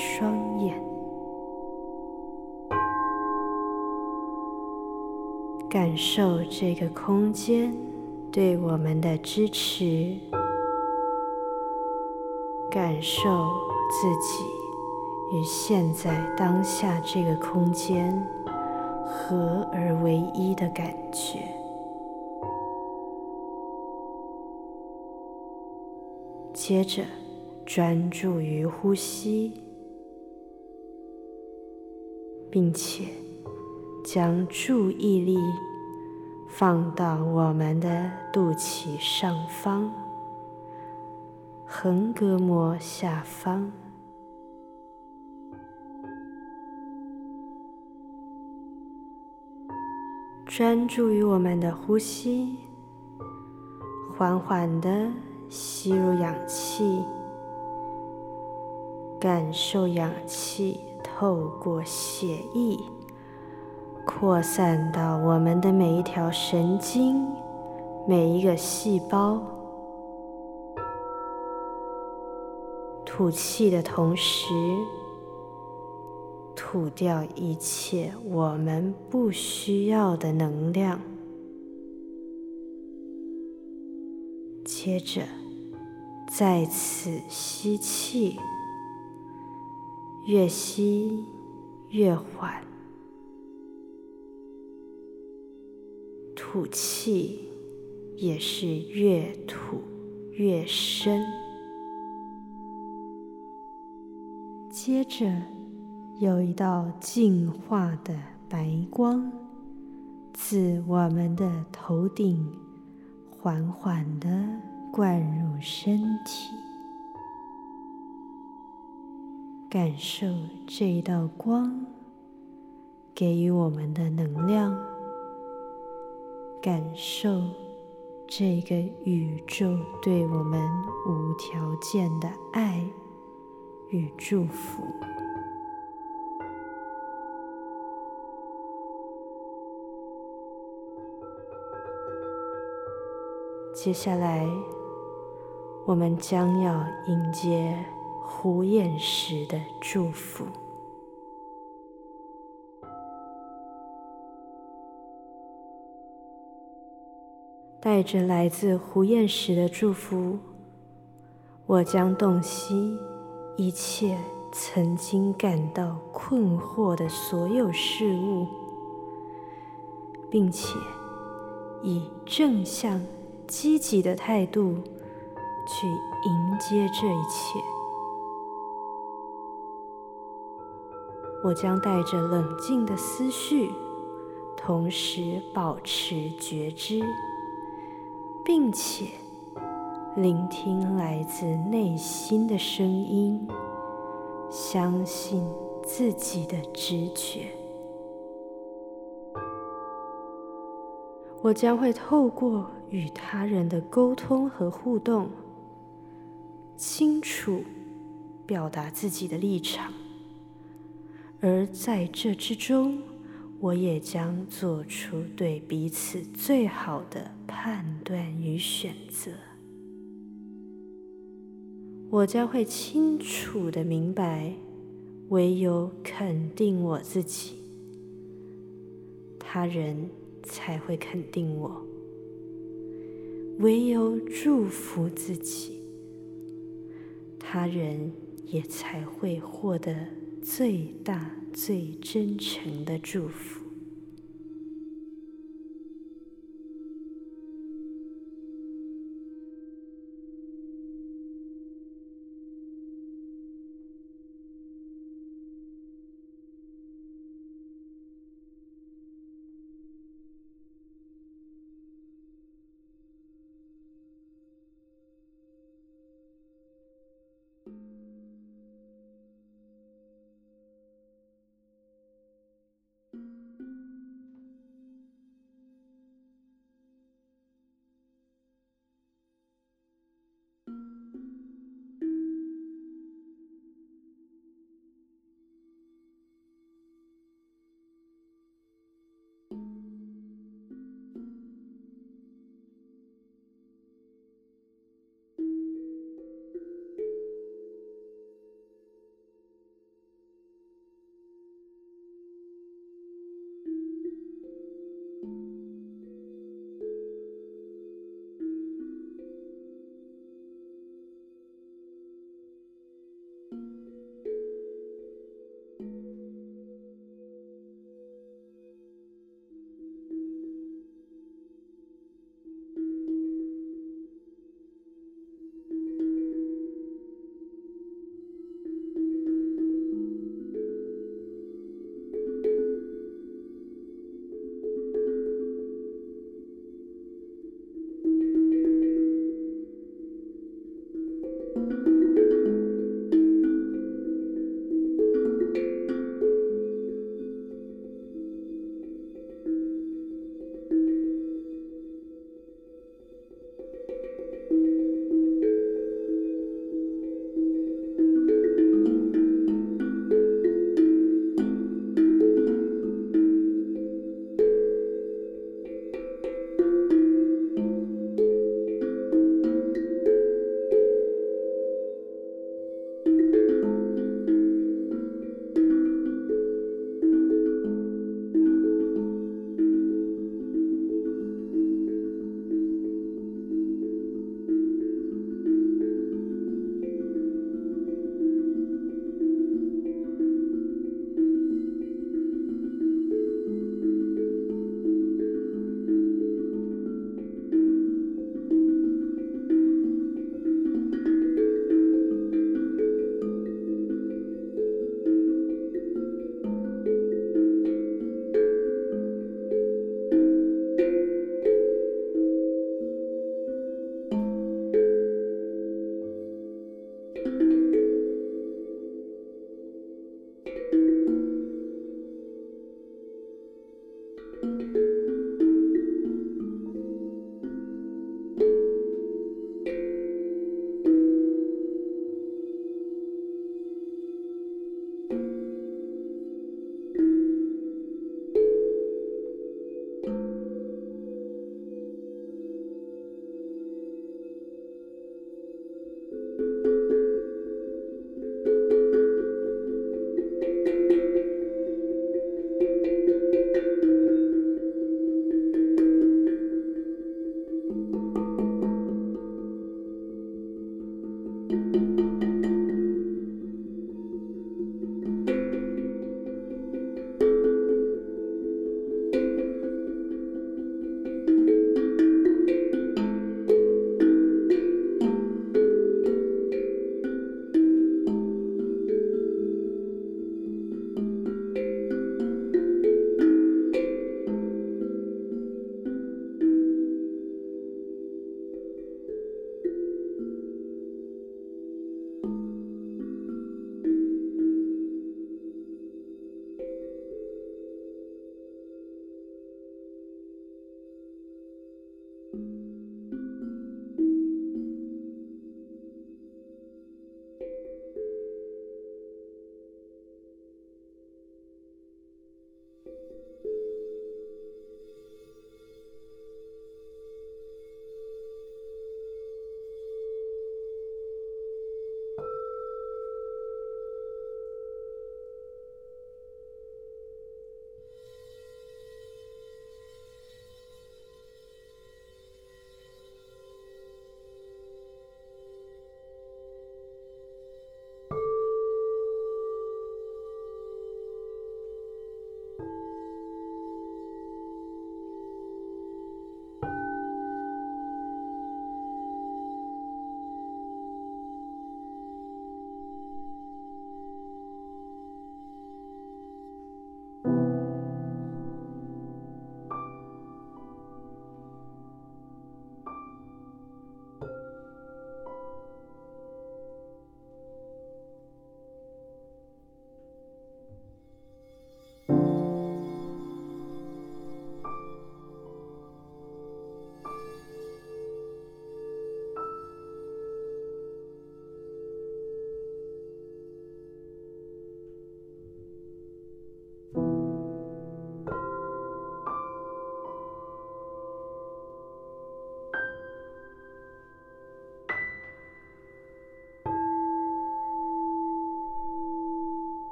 双眼，感受这个空间对我们的支持，感受自己与现在当下这个空间合而为一的感觉。接着，专注于呼吸，并且将注意力放到我们的肚脐上方、横膈膜下方，专注于我们的呼吸，缓缓的。吸入氧气，感受氧气透过血液扩散到我们的每一条神经、每一个细胞。吐气的同时，吐掉一切我们不需要的能量。接着，再次吸气，越吸越缓；吐气也是越吐越深。接着，有一道净化的白光自我们的头顶缓缓的。灌入身体，感受这一道光给予我们的能量，感受这个宇宙对我们无条件的爱与祝福。接下来。我们将要迎接胡彦时的祝福，带着来自胡彦时的祝福，我将洞悉一切曾经感到困惑的所有事物，并且以正向、积极的态度。去迎接这一切，我将带着冷静的思绪，同时保持觉知，并且聆听来自内心的声音，相信自己的直觉。我将会透过与他人的沟通和互动。清楚表达自己的立场，而在这之中，我也将做出对彼此最好的判断与选择。我将会清楚的明白，唯有肯定我自己，他人才会肯定我；唯有祝福自己。他人也才会获得最大、最真诚的祝福。